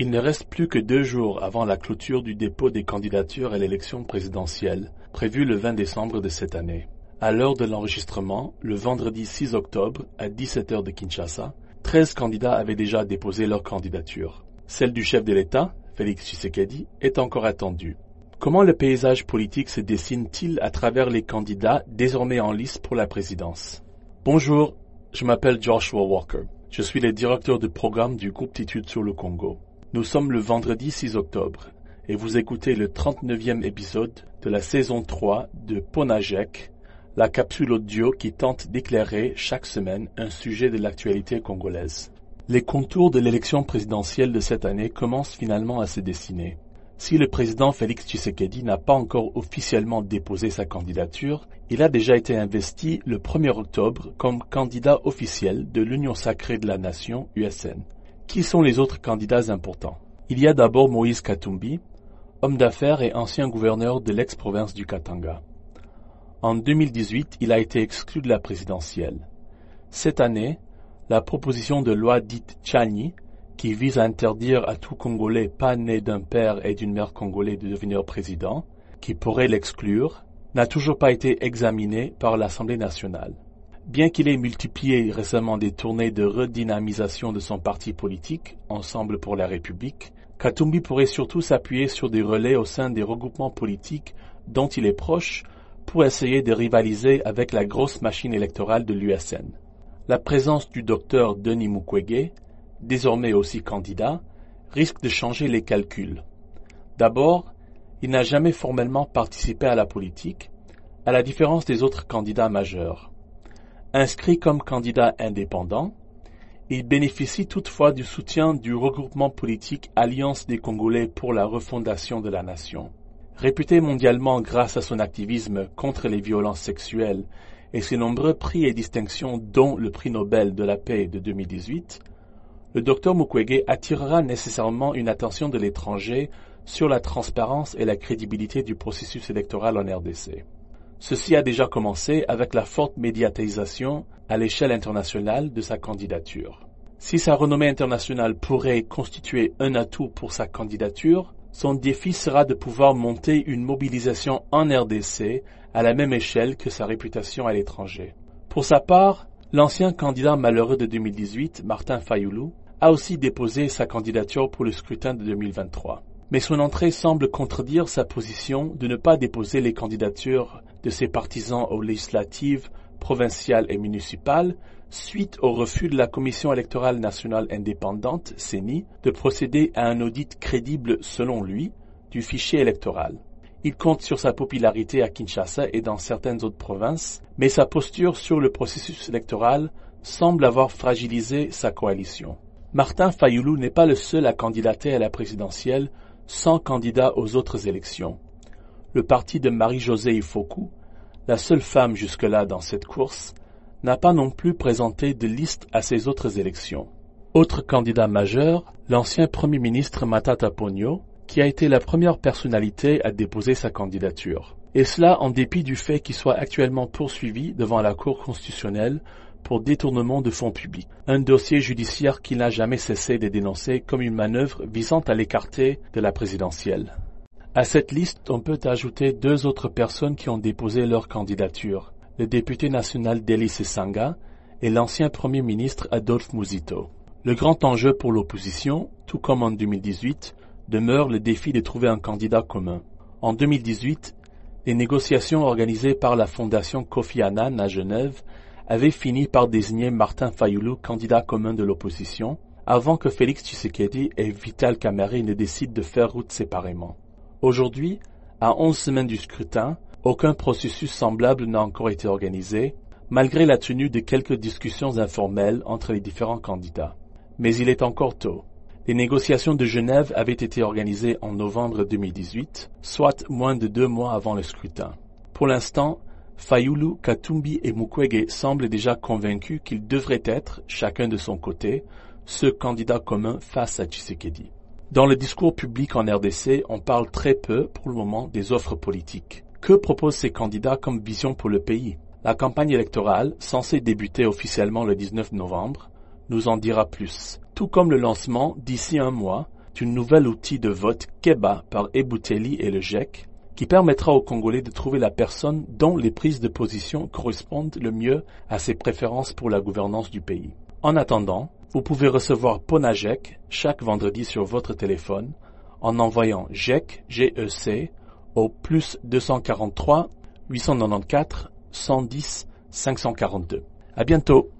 Il ne reste plus que deux jours avant la clôture du dépôt des candidatures à l'élection présidentielle, prévue le 20 décembre de cette année. À l'heure de l'enregistrement, le vendredi 6 octobre, à 17h de Kinshasa, 13 candidats avaient déjà déposé leur candidature. Celle du chef de l'État, Félix Tshisekedi, est encore attendue. Comment le paysage politique se dessine-t-il à travers les candidats désormais en lice pour la présidence? Bonjour, je m'appelle Joshua Walker. Je suis le directeur de programme du groupe d'études sur le Congo. Nous sommes le vendredi 6 octobre et vous écoutez le 39e épisode de la saison 3 de Ponajek, la capsule audio qui tente d'éclairer chaque semaine un sujet de l'actualité congolaise. Les contours de l'élection présidentielle de cette année commencent finalement à se dessiner. Si le président Félix Tshisekedi n'a pas encore officiellement déposé sa candidature, il a déjà été investi le 1er octobre comme candidat officiel de l'Union sacrée de la nation USN. Qui sont les autres candidats importants? Il y a d'abord Moïse Katumbi, homme d'affaires et ancien gouverneur de l'ex-province du Katanga. En 2018, il a été exclu de la présidentielle. Cette année, la proposition de loi dite Chani, qui vise à interdire à tout Congolais pas né d'un père et d'une mère congolais de devenir président, qui pourrait l'exclure, n'a toujours pas été examinée par l'Assemblée nationale. Bien qu'il ait multiplié récemment des tournées de redynamisation de son parti politique, Ensemble pour la République, Katumbi pourrait surtout s'appuyer sur des relais au sein des regroupements politiques dont il est proche pour essayer de rivaliser avec la grosse machine électorale de l'USN. La présence du docteur Denis Mukwege, désormais aussi candidat, risque de changer les calculs. D'abord, il n'a jamais formellement participé à la politique, à la différence des autres candidats majeurs. Inscrit comme candidat indépendant, il bénéficie toutefois du soutien du regroupement politique Alliance des Congolais pour la refondation de la nation. Réputé mondialement grâce à son activisme contre les violences sexuelles et ses nombreux prix et distinctions dont le prix Nobel de la paix de 2018, le docteur Mukwege attirera nécessairement une attention de l'étranger sur la transparence et la crédibilité du processus électoral en RDC. Ceci a déjà commencé avec la forte médiatisation à l'échelle internationale de sa candidature. Si sa renommée internationale pourrait constituer un atout pour sa candidature, son défi sera de pouvoir monter une mobilisation en RDC à la même échelle que sa réputation à l'étranger. Pour sa part, l'ancien candidat malheureux de 2018, Martin Fayoulou, a aussi déposé sa candidature pour le scrutin de 2023 mais son entrée semble contredire sa position de ne pas déposer les candidatures de ses partisans aux législatives provinciales et municipales suite au refus de la Commission électorale nationale indépendante, CENI, de procéder à un audit crédible, selon lui, du fichier électoral. Il compte sur sa popularité à Kinshasa et dans certaines autres provinces, mais sa posture sur le processus électoral semble avoir fragilisé sa coalition. Martin Fayoulou n'est pas le seul à candidater à la présidentielle sans candidat aux autres élections. Le parti de Marie-Josée Ifoku, la seule femme jusque-là dans cette course, n'a pas non plus présenté de liste à ces autres élections. Autre candidat majeur, l'ancien Premier ministre Matata Pogno, qui a été la première personnalité à déposer sa candidature. Et cela en dépit du fait qu'il soit actuellement poursuivi devant la Cour constitutionnelle pour détournement de fonds publics, un dossier judiciaire qu'il n'a jamais cessé de dénoncer comme une manœuvre visant à l'écarter de la présidentielle. À cette liste, on peut ajouter deux autres personnes qui ont déposé leur candidature, le député national Delis Sanga et l'ancien Premier ministre Adolphe Muzito. Le grand enjeu pour l'opposition, tout comme en 2018, demeure le défi de trouver un candidat commun. En 2018, les négociations organisées par la Fondation Kofi Annan à Genève avait fini par désigner Martin Fayoulou candidat commun de l'opposition, avant que Félix Tshisekedi et Vital Kamerhe ne décident de faire route séparément. Aujourd'hui, à onze semaines du scrutin, aucun processus semblable n'a encore été organisé, malgré la tenue de quelques discussions informelles entre les différents candidats. Mais il est encore tôt. Les négociations de Genève avaient été organisées en novembre 2018, soit moins de deux mois avant le scrutin. Pour l'instant, Fayoulou, Katumbi et Mukwege semblent déjà convaincus qu'ils devraient être, chacun de son côté, ce candidat commun face à Tshisekedi. Dans le discours public en RDC, on parle très peu, pour le moment, des offres politiques. Que proposent ces candidats comme vision pour le pays? La campagne électorale, censée débuter officiellement le 19 novembre, nous en dira plus. Tout comme le lancement, d'ici un mois, un nouvel outil de vote Keba par Ebouteli et le GEC qui permettra aux Congolais de trouver la personne dont les prises de position correspondent le mieux à ses préférences pour la gouvernance du pays. En attendant, vous pouvez recevoir Ponagec chaque vendredi sur votre téléphone en envoyant GEC, GEC au plus 243 894 110 542. À bientôt!